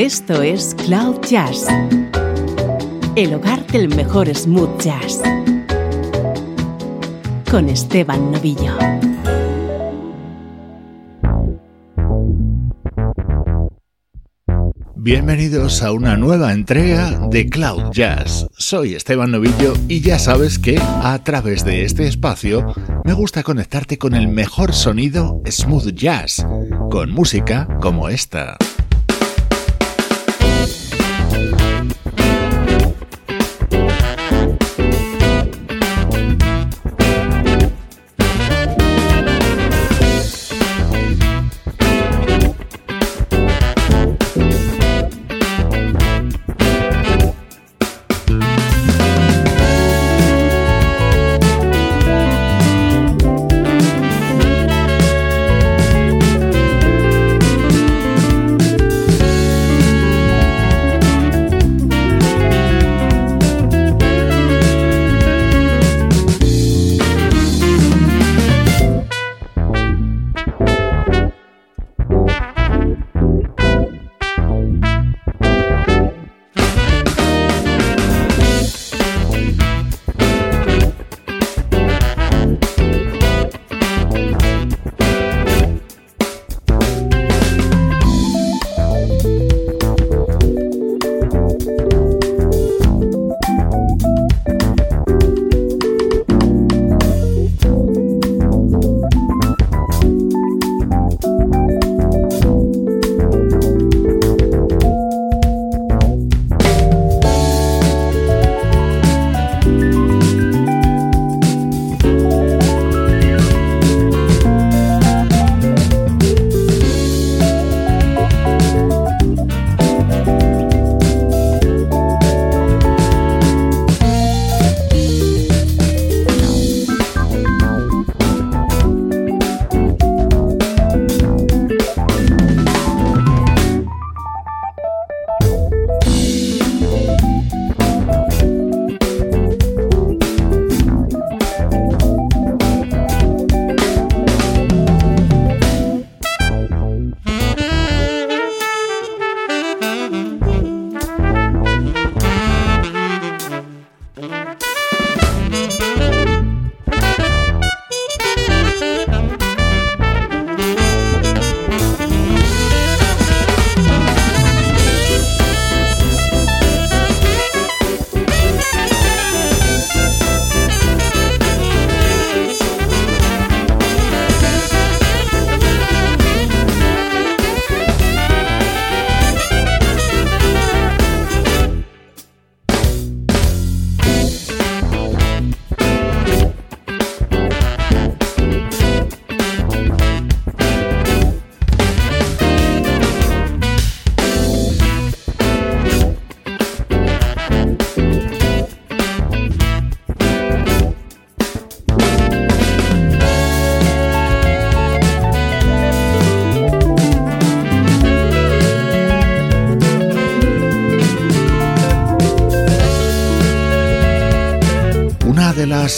Esto es Cloud Jazz, el hogar del mejor smooth jazz, con Esteban Novillo. Bienvenidos a una nueva entrega de Cloud Jazz. Soy Esteban Novillo y ya sabes que a través de este espacio me gusta conectarte con el mejor sonido smooth jazz, con música como esta.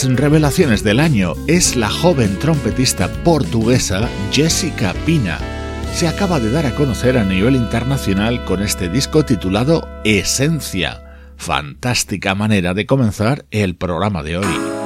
Revelaciones del año es la joven trompetista portuguesa Jessica Pina. Se acaba de dar a conocer a nivel internacional con este disco titulado Esencia. Fantástica manera de comenzar el programa de hoy.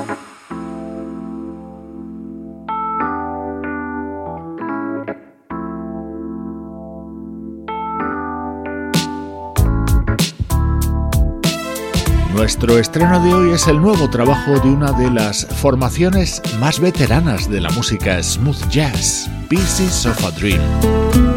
Nuestro estreno de hoy es el nuevo trabajo de una de las formaciones más veteranas de la música smooth jazz, Pieces of a Dream.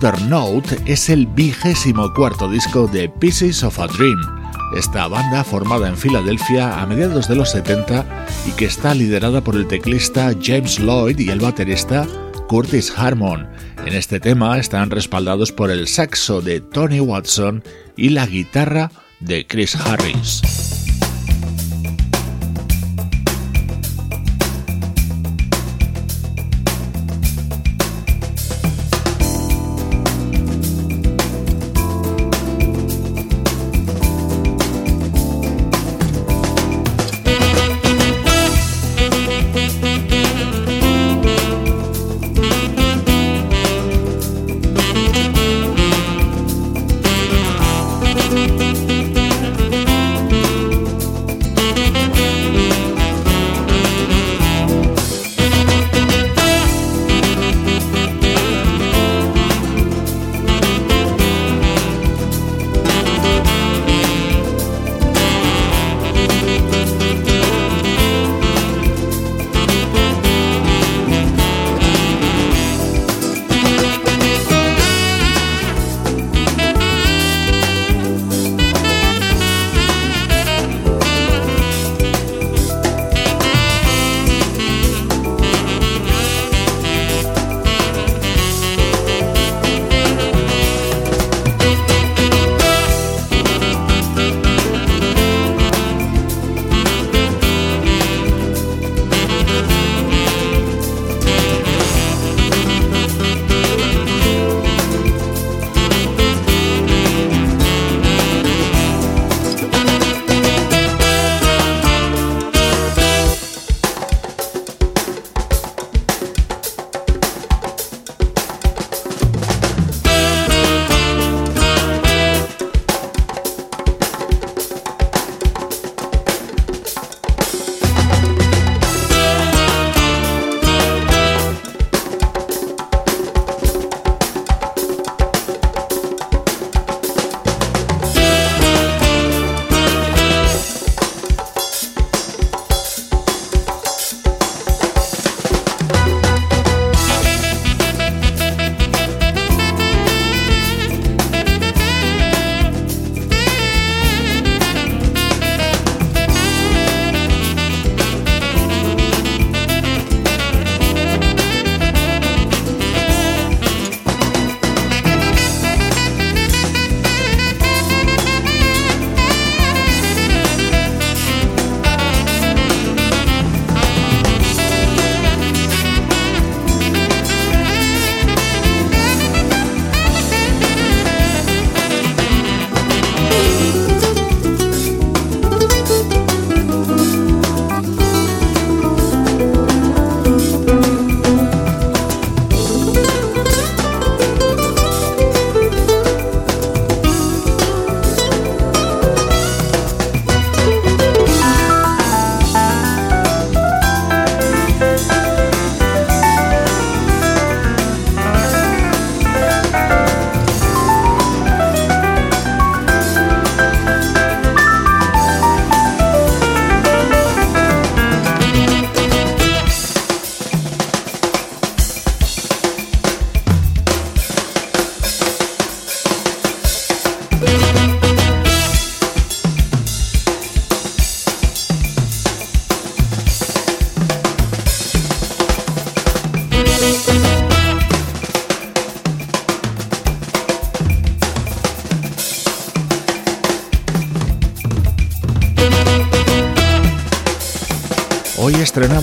Another Note es el vigésimo cuarto disco de Pieces of a Dream, esta banda formada en Filadelfia a mediados de los 70 y que está liderada por el teclista James Lloyd y el baterista Curtis Harmon. En este tema están respaldados por el saxo de Tony Watson y la guitarra de Chris Harris.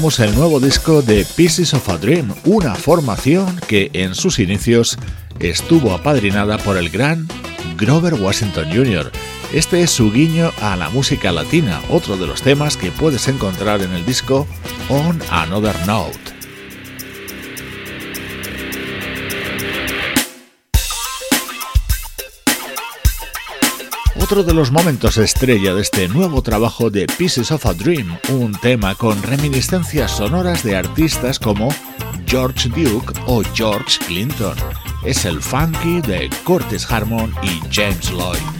El nuevo disco de Pieces of a Dream, una formación que en sus inicios estuvo apadrinada por el gran Grover Washington Jr. Este es su guiño a la música latina, otro de los temas que puedes encontrar en el disco On Another Note. Otro de los momentos estrella de este nuevo trabajo de Pieces of a Dream, un tema con reminiscencias sonoras de artistas como George Duke o George Clinton. Es el funky de Curtis Harmon y James Lloyd.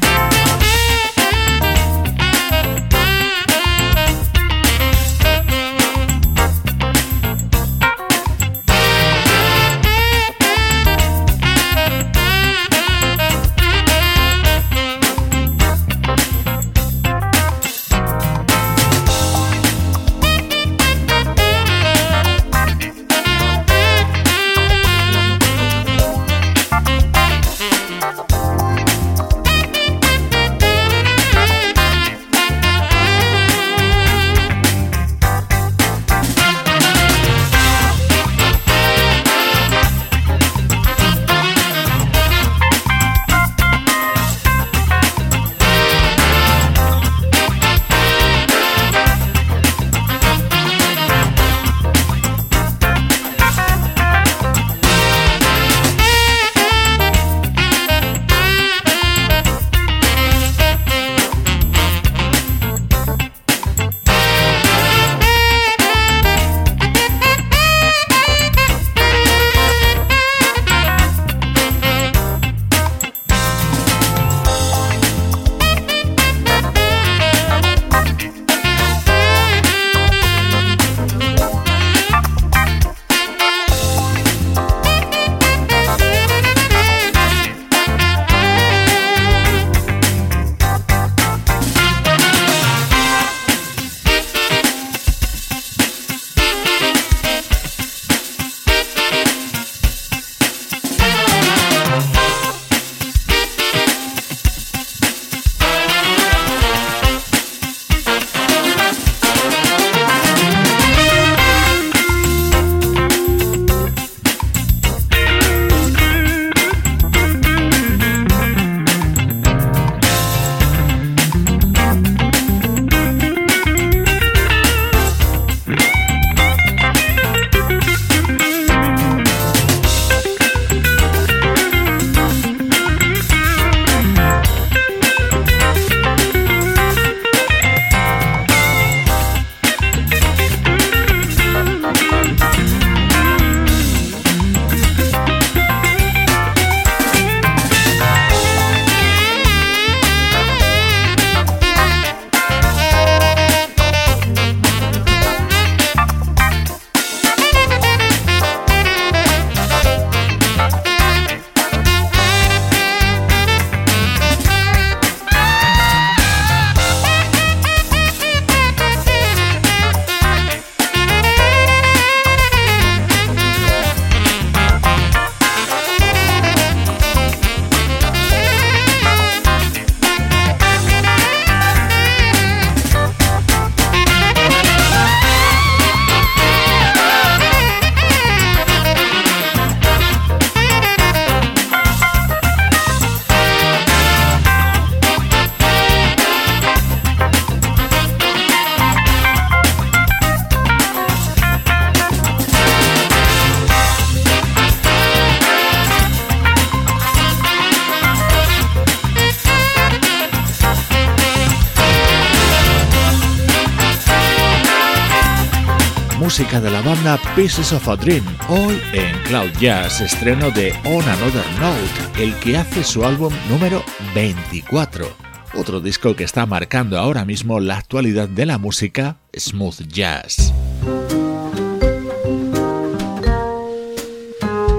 Pieces of a Dream. Hoy en Cloud Jazz estreno de On Another Note, el que hace su álbum número 24. Otro disco que está marcando ahora mismo la actualidad de la música smooth jazz.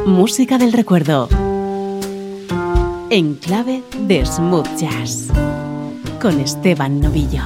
Música del recuerdo. En clave de smooth jazz. Con Esteban Novillo.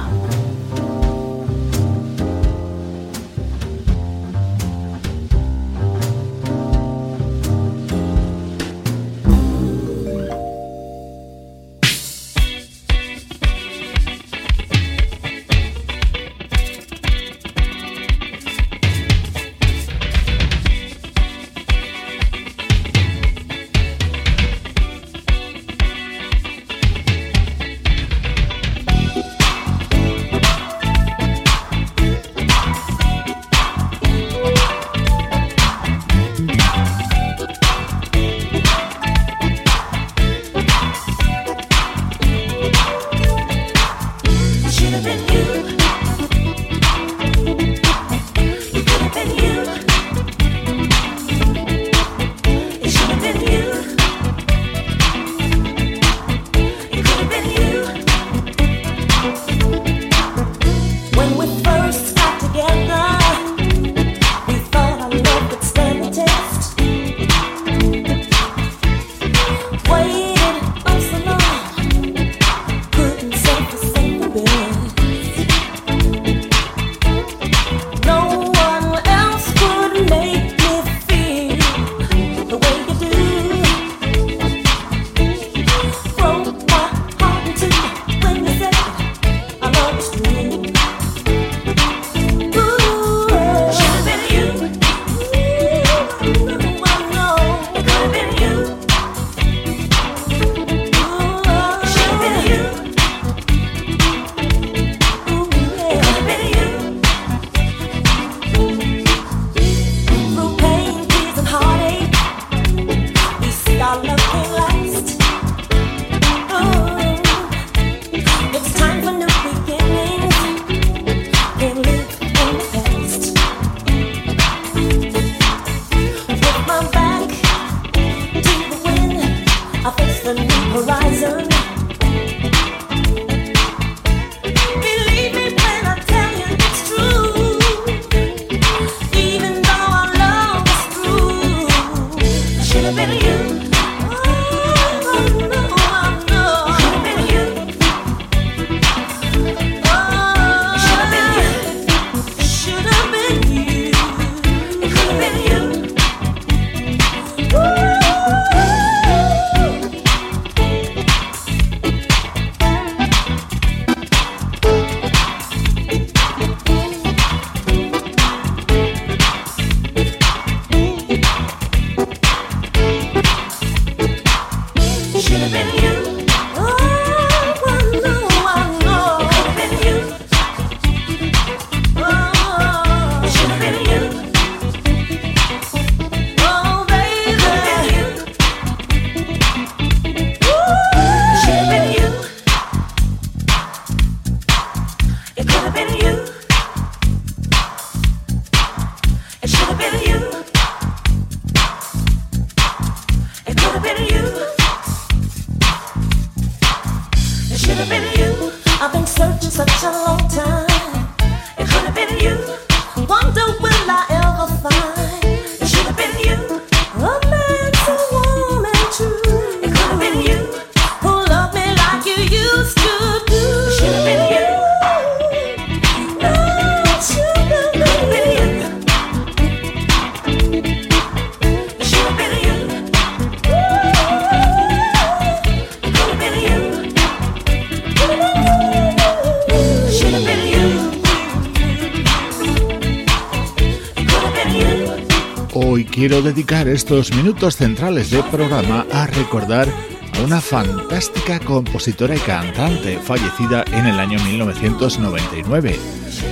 Quiero dedicar estos minutos centrales de programa a recordar a una fantástica compositora y cantante fallecida en el año 1999.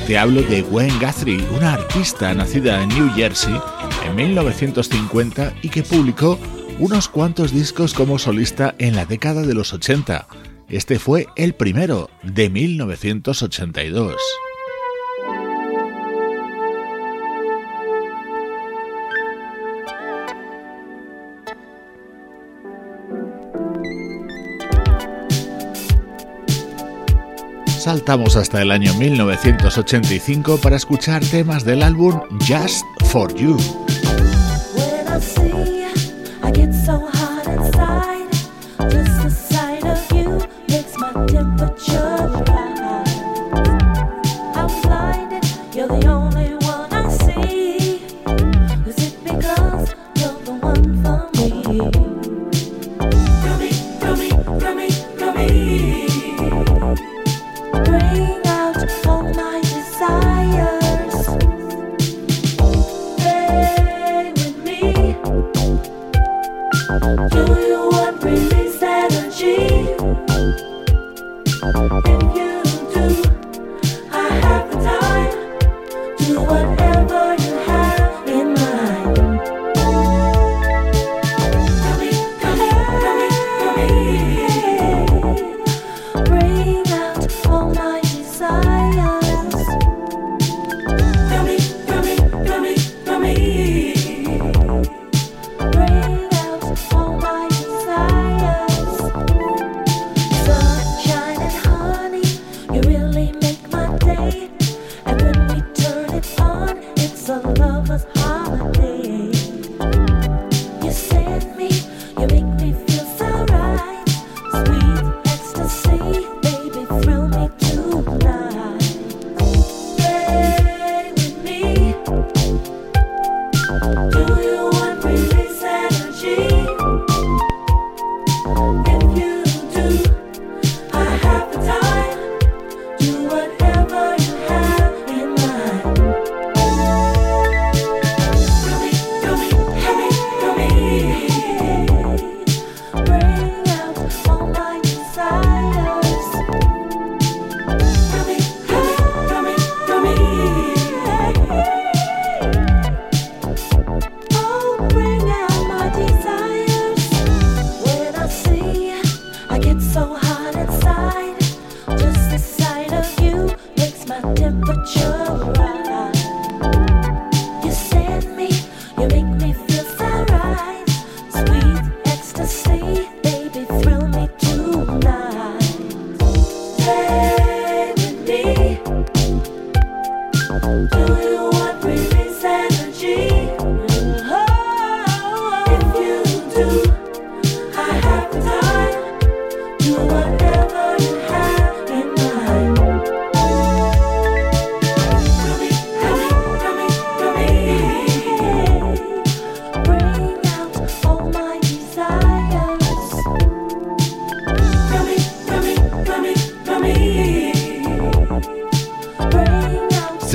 Te hablo de Gwen Guthrie, una artista nacida en New Jersey en 1950 y que publicó unos cuantos discos como solista en la década de los 80. Este fue el primero, de 1982. Saltamos hasta el año 1985 para escuchar temas del álbum Just for You.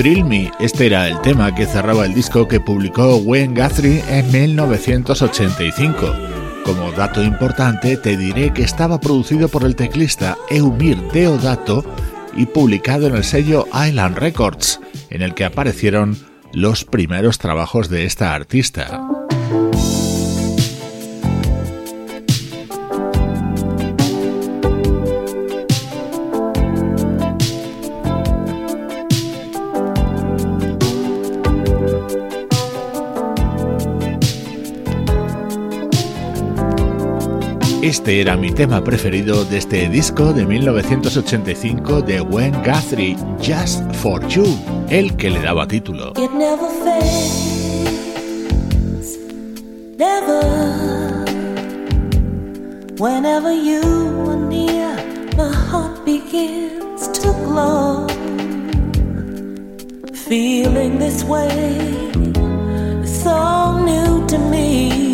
Thrill Me, este era el tema que cerraba el disco que publicó Wayne Guthrie en 1985. Como dato importante, te diré que estaba producido por el teclista Eumir Deodato y publicado en el sello Island Records, en el que aparecieron los primeros trabajos de esta artista. Este era mi tema preferido de este disco de 1985 de Wayne Guthrie, Just for You, el que le daba título. It never never. Whenever you are near, my heart begins to glow. Feeling this way so new to me.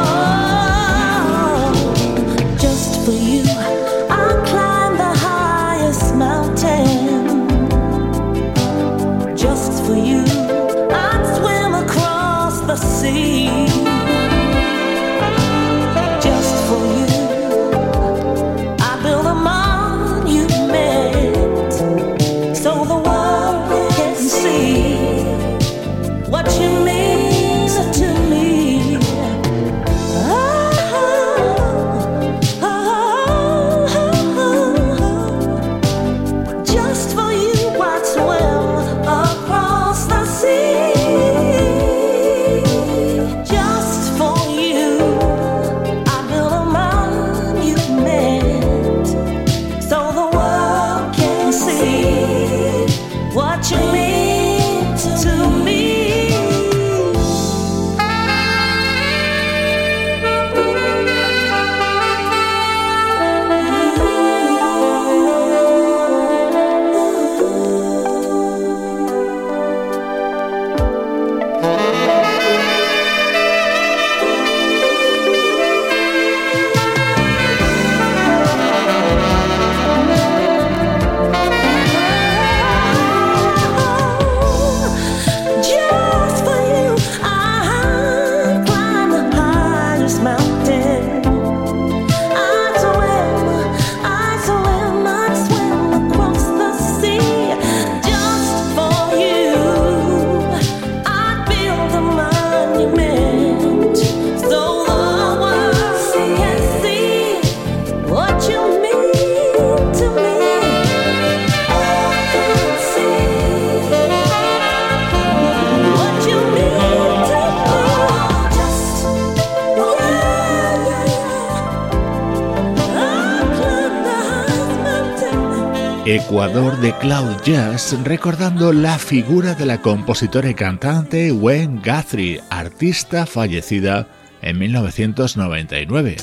Ecuador de Cloud Jazz recordando la figura de la compositora y cantante Wayne Guthrie, artista fallecida en 1999.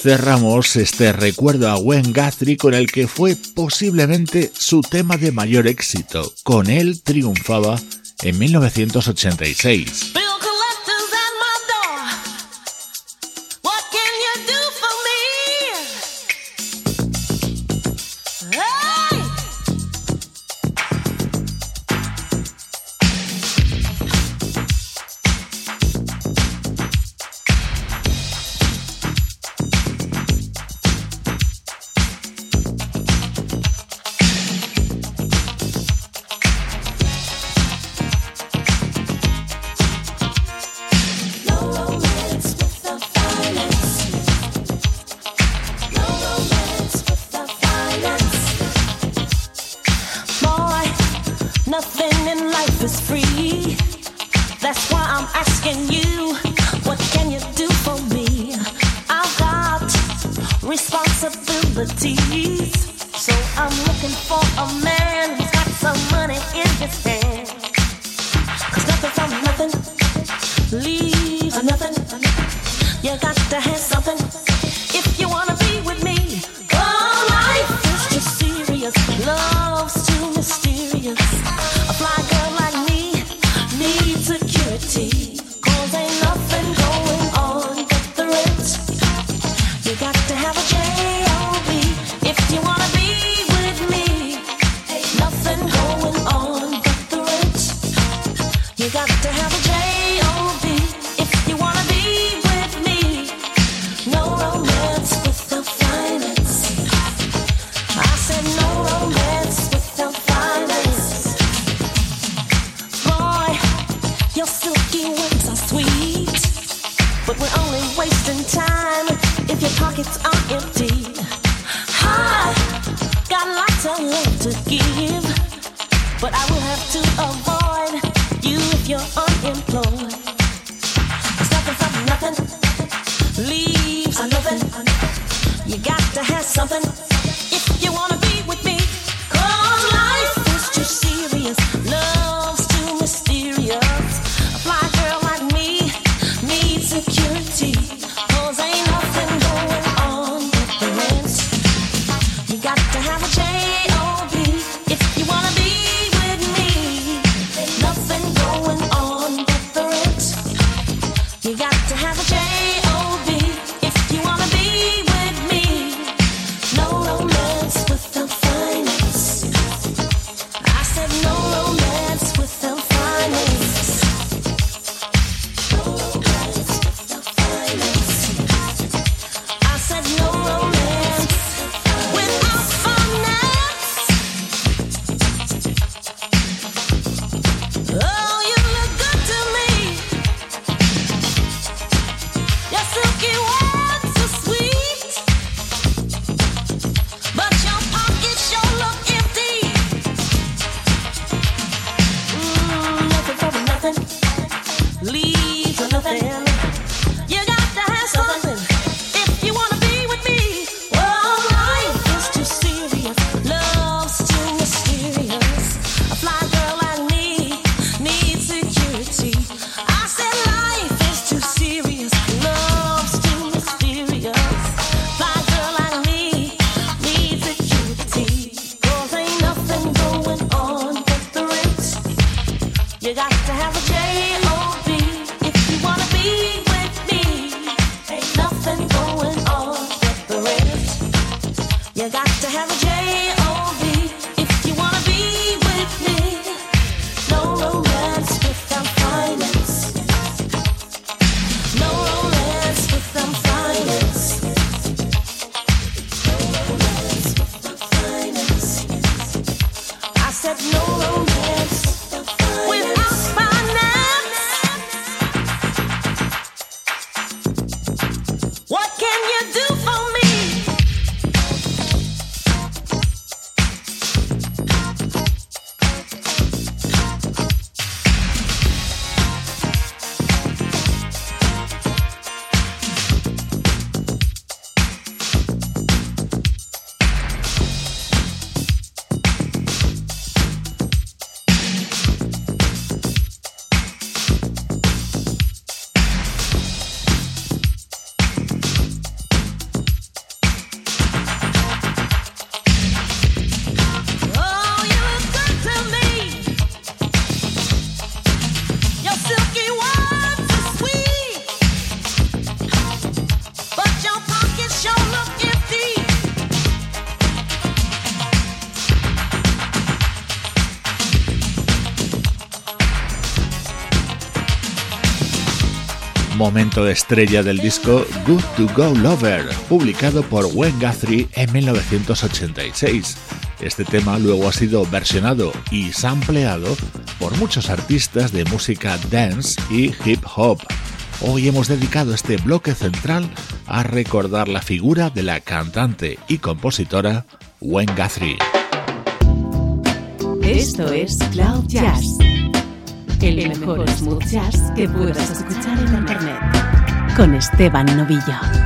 Cerramos este recuerdo a Wayne Guthrie con el que fue posiblemente su tema de mayor éxito. Con él triunfaba en 1986. Momento estrella del disco Good to Go Lover, publicado por Wayne Guthrie en 1986. Este tema luego ha sido versionado y sampleado por muchos artistas de música dance y hip hop. Hoy hemos dedicado este bloque central a recordar la figura de la cantante y compositora Wayne Guthrie. Esto es Cloud Jazz el mejor smooth jazz que puedas escuchar en internet. Con Esteban Novillo.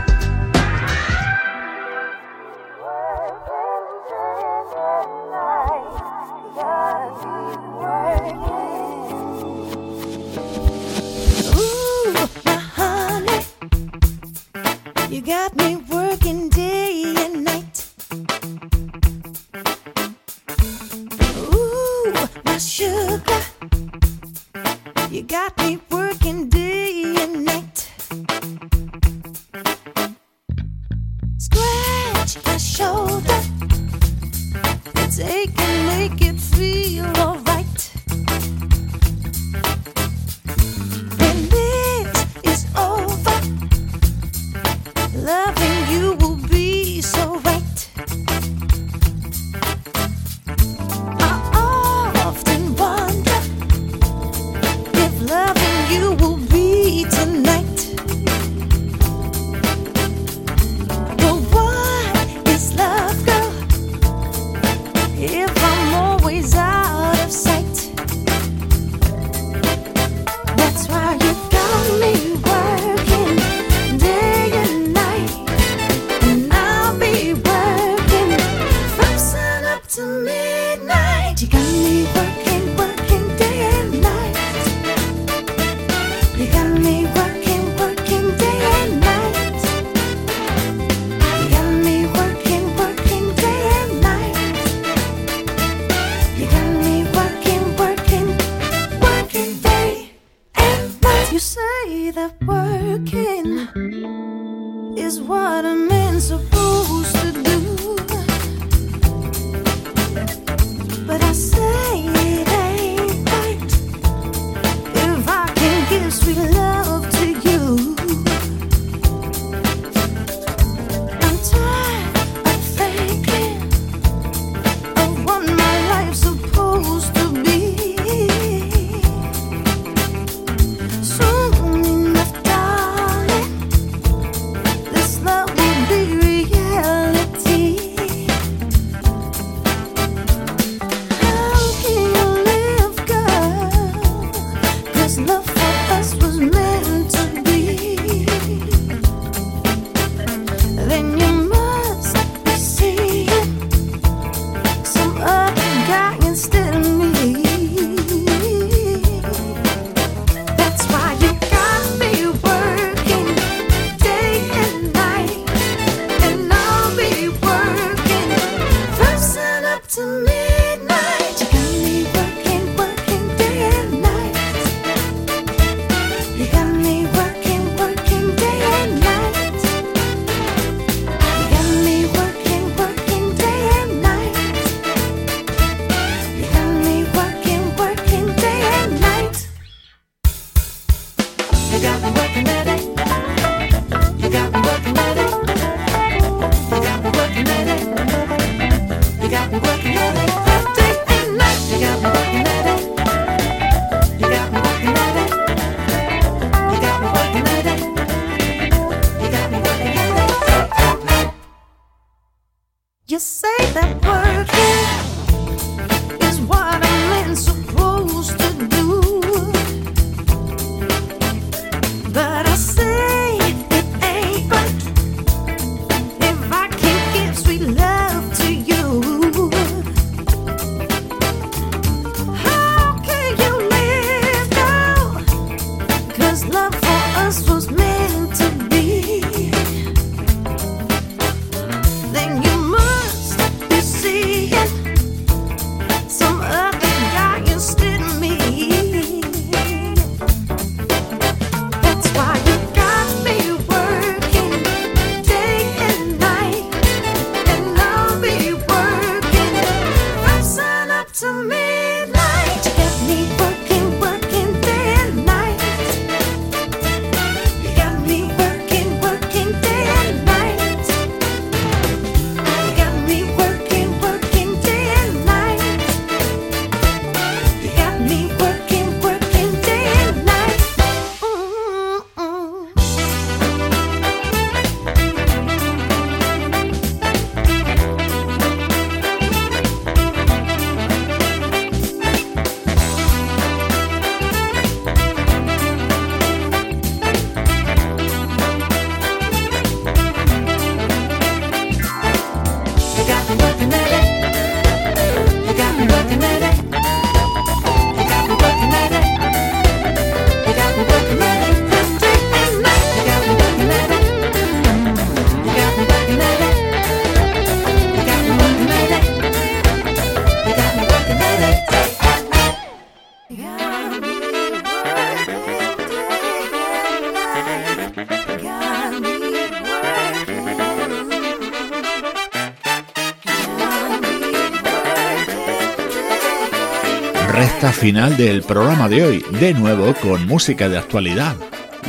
Final del programa de hoy, de nuevo con música de actualidad.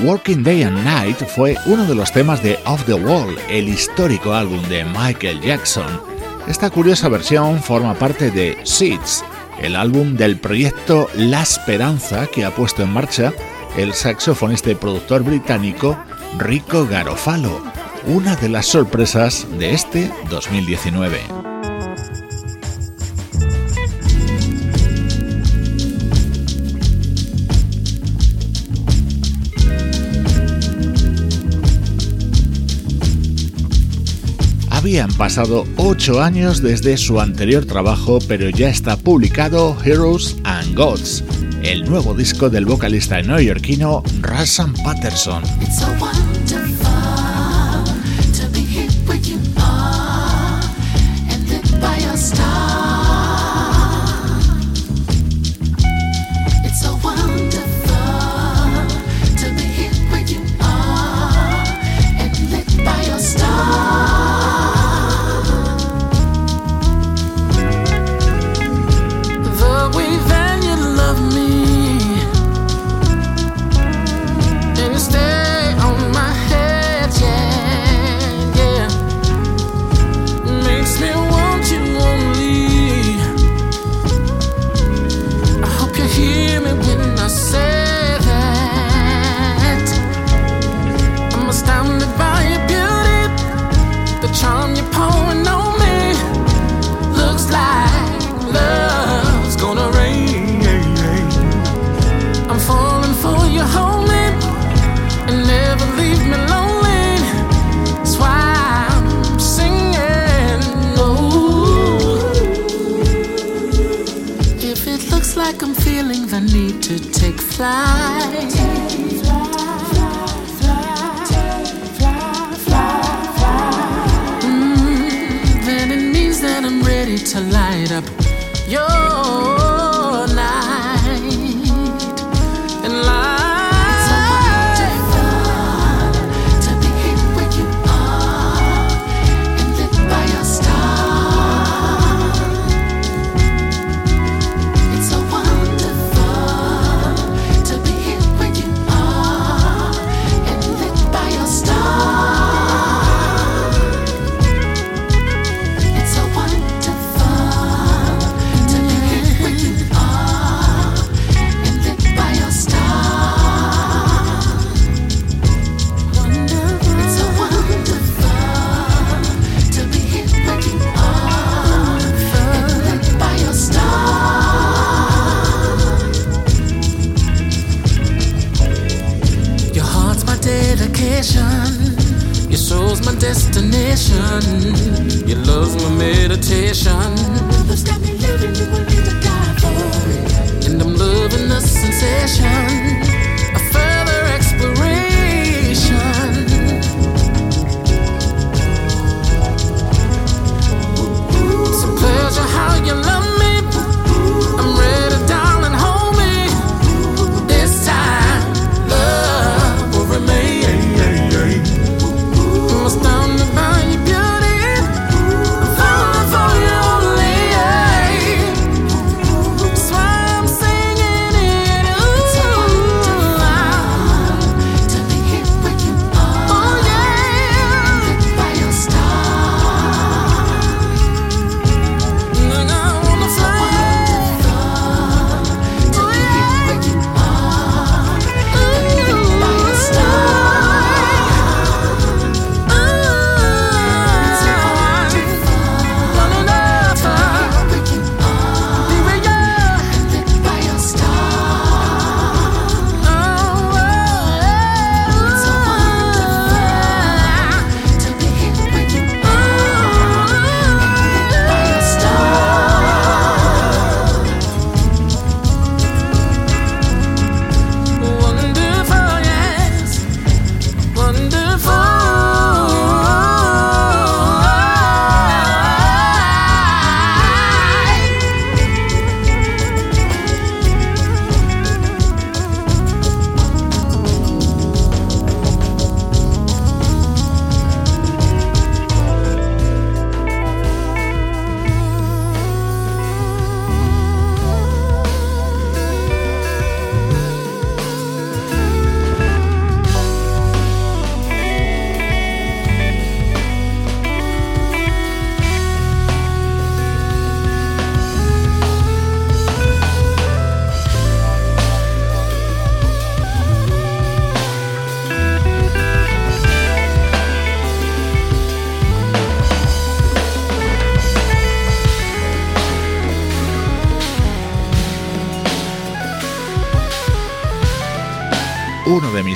Working Day and Night fue uno de los temas de Off the Wall, el histórico álbum de Michael Jackson. Esta curiosa versión forma parte de Seeds, el álbum del proyecto La Esperanza que ha puesto en marcha el saxofonista y productor británico Rico Garofalo, una de las sorpresas de este 2019. Habían pasado ocho años desde su anterior trabajo, pero ya está publicado Heroes and Gods, el nuevo disco del vocalista neoyorquino Russell Patterson. like I'm feeling the need to take flight. Mm, then it means that I'm ready to light up your.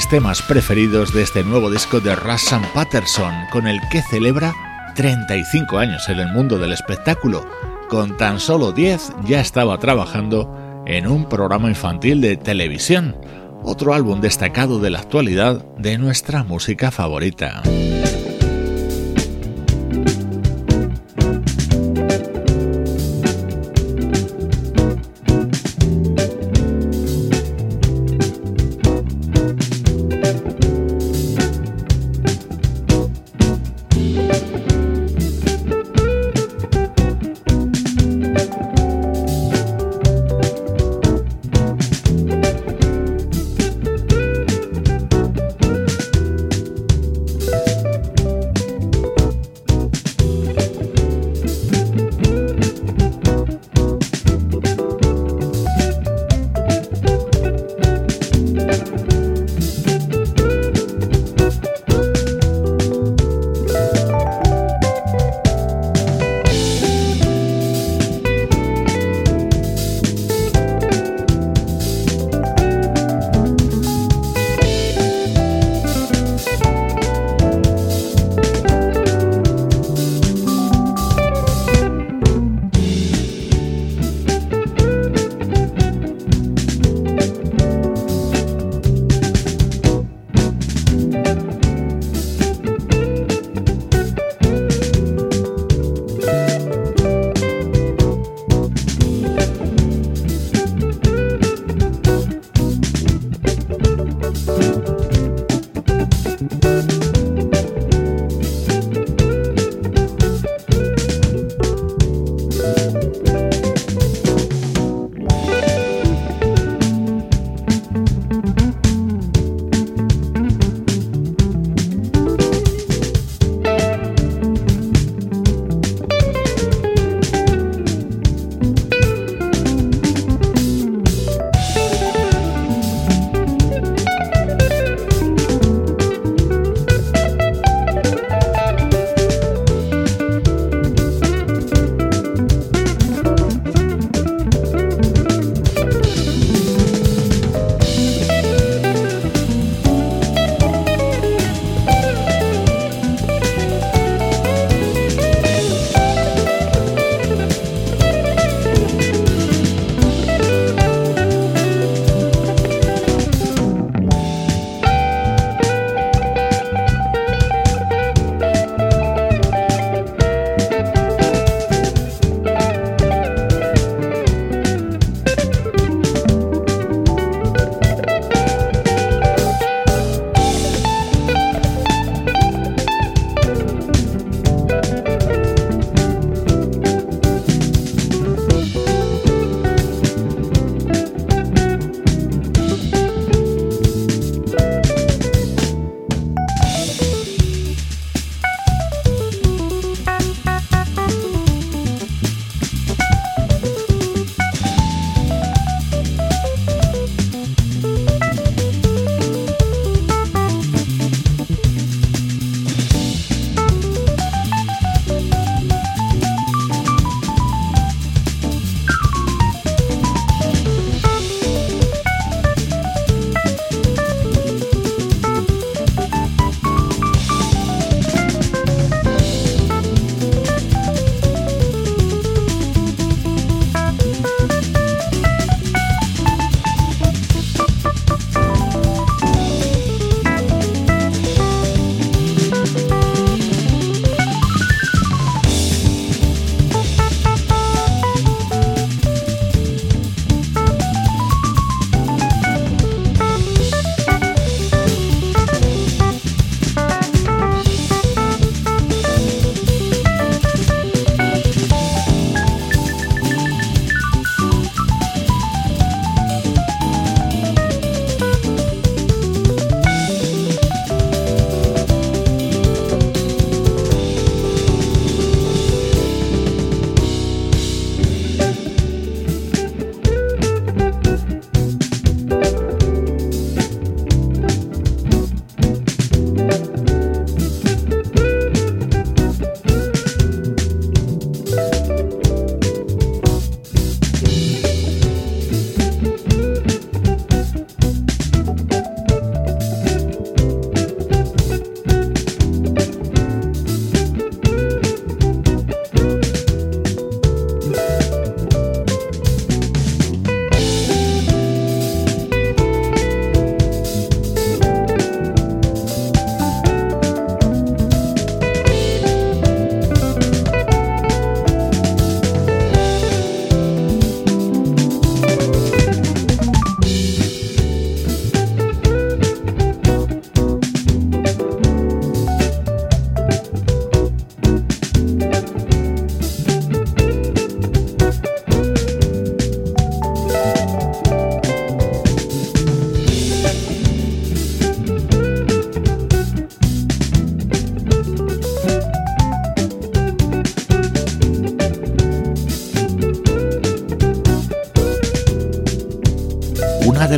Mis temas preferidos de este nuevo disco de Russell Patterson, con el que celebra 35 años en el mundo del espectáculo. Con tan solo 10 ya estaba trabajando en un programa infantil de televisión, otro álbum destacado de la actualidad de nuestra música favorita.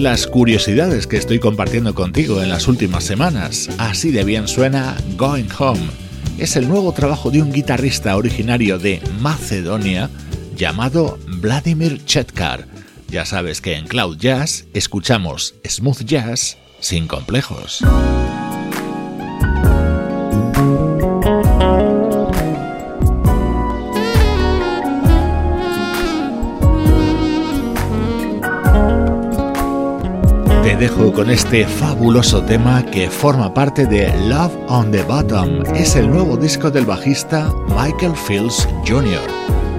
Las curiosidades que estoy compartiendo contigo en las últimas semanas. Así de bien suena Going Home. Es el nuevo trabajo de un guitarrista originario de Macedonia llamado Vladimir Chetkar. Ya sabes que en Cloud Jazz escuchamos smooth jazz sin complejos. Dejo con este fabuloso tema que forma parte de Love on the Bottom. Es el nuevo disco del bajista Michael Fields Jr.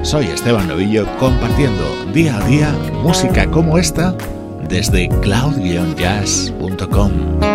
Soy Esteban Novillo compartiendo día a día música como esta desde cloud-jazz.com.